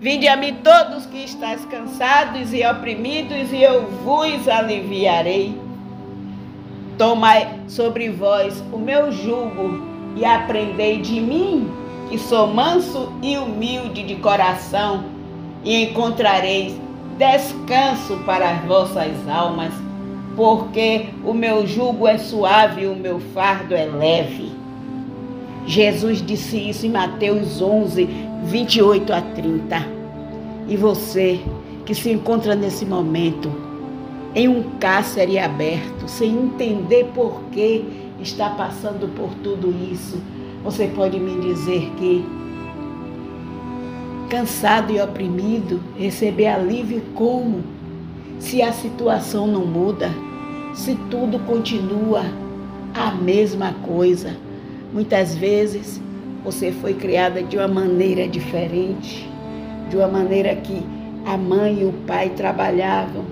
Vinde a mim todos que estáis cansados e oprimidos, e eu vos aliviarei. Tomai sobre vós o meu jugo e aprendei de mim, que sou manso e humilde de coração, e encontrareis descanso para as vossas almas, porque o meu jugo é suave e o meu fardo é leve. Jesus disse isso em Mateus 11, 28 a 30. E você que se encontra nesse momento em um cárcere aberto, sem entender por que está passando por tudo isso, você pode me dizer que cansado e oprimido, receber alívio como? Se a situação não muda, se tudo continua a mesma coisa. Muitas vezes você foi criada de uma maneira diferente, de uma maneira que a mãe e o pai trabalhavam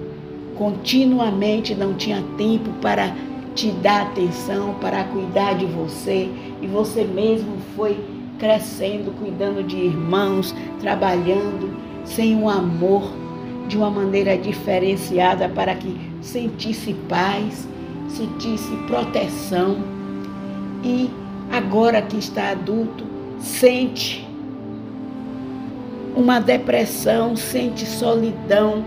continuamente, não tinha tempo para te dar atenção, para cuidar de você, e você mesmo foi crescendo, cuidando de irmãos, trabalhando sem um amor de uma maneira diferenciada para que sentisse paz, sentisse proteção. E agora que está adulto, sente uma depressão, sente solidão,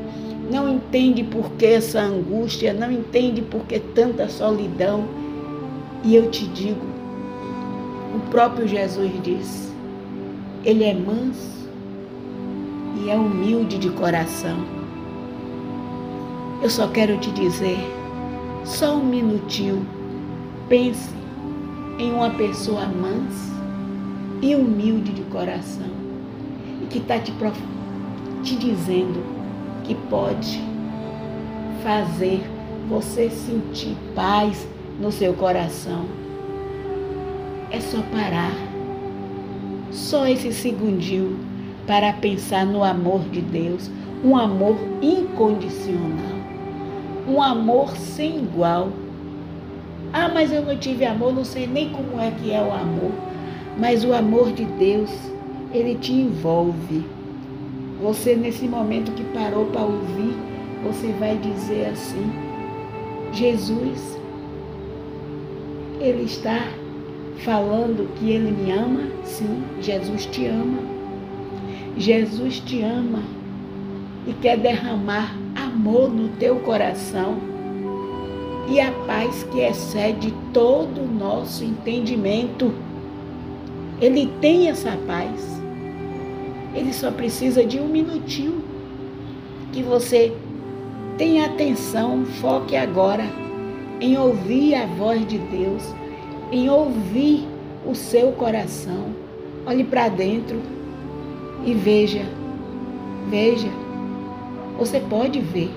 não entende por que essa angústia, não entende por que tanta solidão. E eu te digo, o próprio Jesus diz, ele é manso e é humilde de coração. Eu só quero te dizer, só um minutinho, pense em uma pessoa mansa e humilde de coração e que está te, te dizendo que pode fazer você sentir paz no seu coração. É só parar, só esse segundinho para pensar no amor de Deus, um amor incondicional, um amor sem igual ah, mas eu não tive amor, não sei nem como é que é o amor. Mas o amor de Deus, ele te envolve. Você, nesse momento que parou para ouvir, você vai dizer assim: Jesus, Ele está falando que Ele me ama? Sim, Jesus te ama. Jesus te ama e quer derramar amor no teu coração e a paz que excede todo o nosso entendimento. Ele tem essa paz. Ele só precisa de um minutinho que você tenha atenção, foque agora em ouvir a voz de Deus, em ouvir o seu coração. Olhe para dentro e veja, veja. Você pode ver.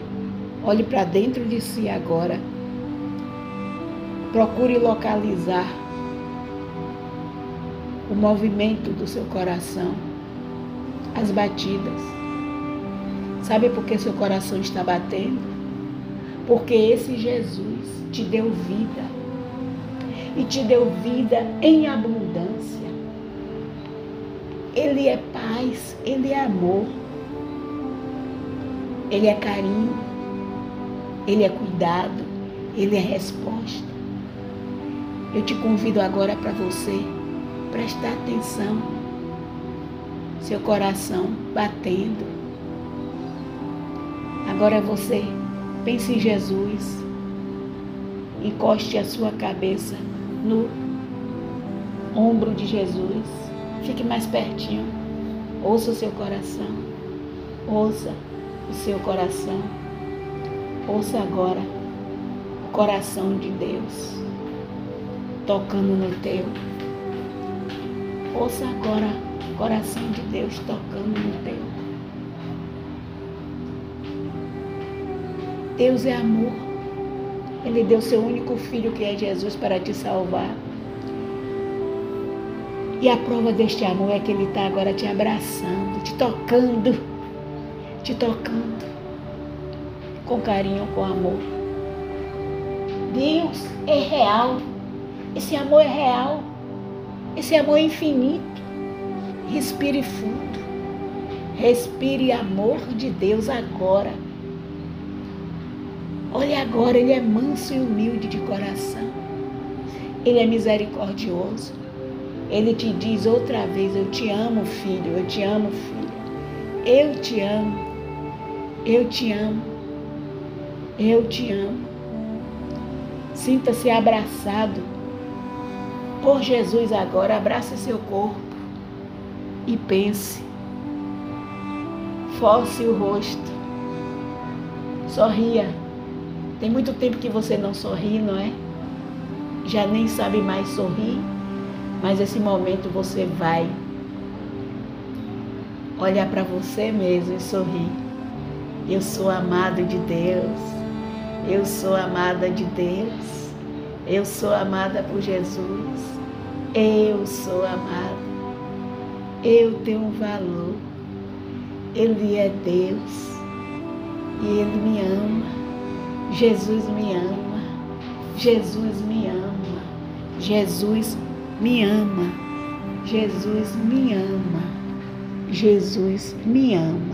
Olhe para dentro de si agora Procure localizar o movimento do seu coração, as batidas. Sabe por que seu coração está batendo? Porque esse Jesus te deu vida e te deu vida em abundância. Ele é paz, ele é amor, ele é carinho, ele é cuidado, ele é resposta. Eu te convido agora para você prestar atenção. Seu coração batendo. Agora você pense em Jesus. Encoste a sua cabeça no ombro de Jesus. Fique mais pertinho. Ouça o seu coração. Ouça o seu coração. Ouça agora o coração de Deus tocando no teu. Ouça agora o coração de Deus tocando no teu. Deus é amor. Ele deu seu único filho, que é Jesus, para te salvar. E a prova deste amor é que Ele está agora te abraçando, te tocando, te tocando, com carinho, com amor. Deus é real. Esse amor é real. Esse amor é infinito. Respire fundo. Respire amor de Deus agora. Olha agora, Ele é manso e humilde de coração. Ele é misericordioso. Ele te diz outra vez: Eu te amo, filho, eu te amo, filha. Eu te amo. Eu te amo. Eu te amo. Sinta-se abraçado por Jesus agora. Abrace seu corpo e pense. Force o rosto. Sorria. Tem muito tempo que você não sorri, não é? Já nem sabe mais sorrir. Mas esse momento você vai olhar para você mesmo e sorrir. Eu sou amado de Deus. Eu sou amada de Deus. Eu sou amada por Jesus. Eu sou amada. Eu tenho um valor. Ele é Deus. E Ele me ama. Jesus me ama. Jesus me ama. Jesus me ama. Jesus me ama. Jesus me ama.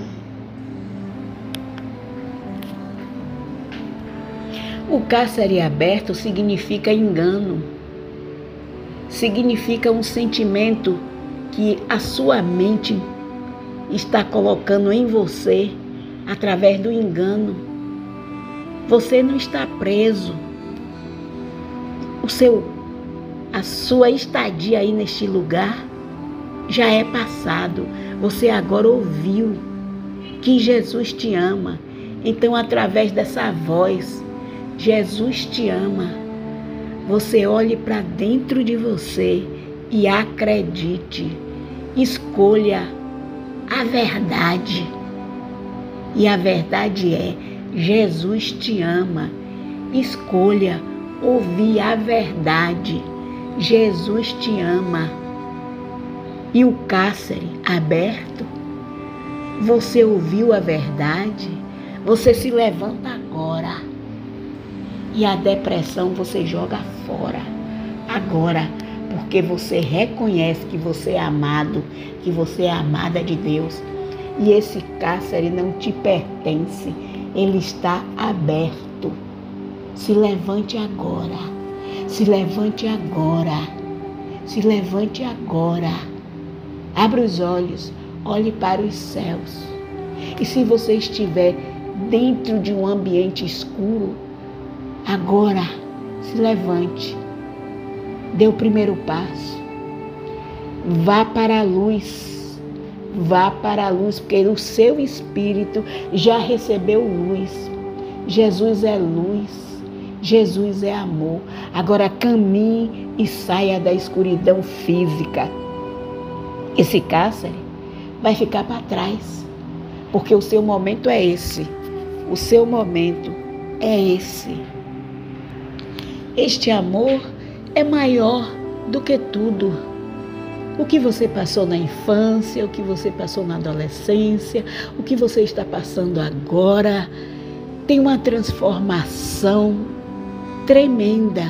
O cárcere aberto significa engano. Significa um sentimento que a sua mente está colocando em você através do engano. Você não está preso. O seu a sua estadia aí neste lugar já é passado. Você agora ouviu que Jesus te ama. Então, através dessa voz, Jesus te ama. Você olhe para dentro de você e acredite. Escolha a verdade. E a verdade é: Jesus te ama. Escolha ouvir a verdade. Jesus te ama. E o cárcere aberto, você ouviu a verdade, você se levanta. E a depressão você joga fora agora, porque você reconhece que você é amado, que você é amada de Deus. E esse cárcere não te pertence, ele está aberto. Se levante agora. Se levante agora. Se levante agora. Abra os olhos, olhe para os céus. E se você estiver dentro de um ambiente escuro, agora se levante. Dê o primeiro passo. Vá para a luz. Vá para a luz, porque o seu espírito já recebeu luz. Jesus é luz. Jesus é amor. Agora caminhe e saia da escuridão física. Esse cárcere vai ficar para trás, porque o seu momento é esse. O seu momento é esse. Este amor é maior do que tudo. O que você passou na infância, o que você passou na adolescência, o que você está passando agora, tem uma transformação tremenda,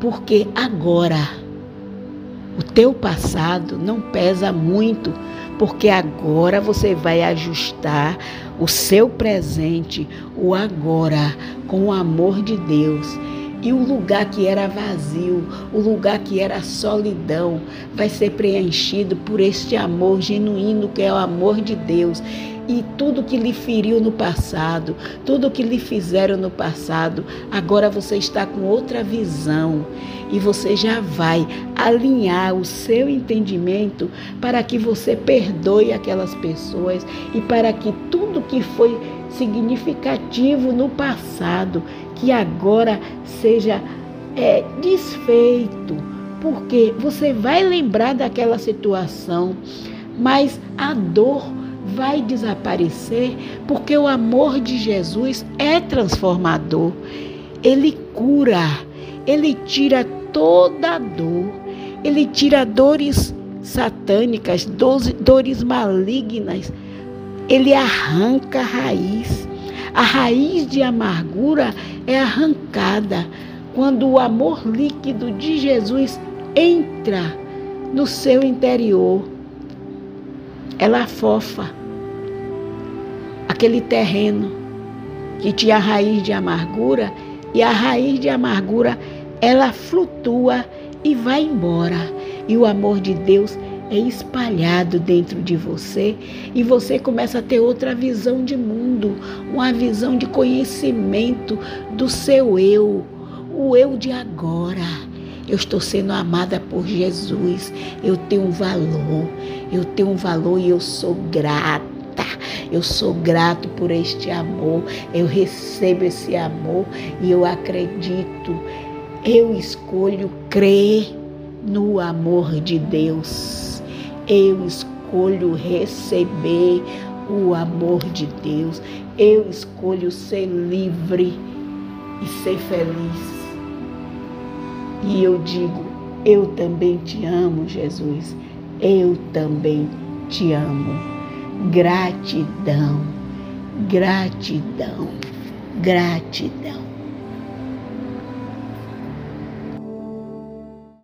porque agora o teu passado não pesa muito, porque agora você vai ajustar o seu presente, o agora, com o amor de Deus. E o lugar que era vazio, o lugar que era solidão, vai ser preenchido por este amor genuíno que é o amor de Deus. E tudo que lhe feriu no passado, tudo que lhe fizeram no passado, agora você está com outra visão. E você já vai alinhar o seu entendimento para que você perdoe aquelas pessoas e para que tudo que foi significativo no passado, que agora seja é, desfeito, porque você vai lembrar daquela situação, mas a dor vai desaparecer porque o amor de Jesus é transformador. Ele cura, ele tira toda a dor, ele tira dores satânicas, dores malignas, ele arranca a raiz. A raiz de amargura é arrancada quando o amor líquido de Jesus entra no seu interior ela afofa aquele terreno que tinha raiz de amargura e a raiz de amargura ela flutua e vai embora. E o amor de Deus é espalhado dentro de você e você começa a ter outra visão de mundo, uma visão de conhecimento do seu eu, o eu de agora. Eu estou sendo amada por Jesus. Eu tenho um valor. Eu tenho um valor e eu sou grata. Eu sou grato por este amor. Eu recebo esse amor e eu acredito. Eu escolho crer no amor de Deus. Eu escolho receber o amor de Deus. Eu escolho ser livre e ser feliz. E eu digo: Eu também te amo, Jesus. Eu também te amo. Gratidão, gratidão, gratidão.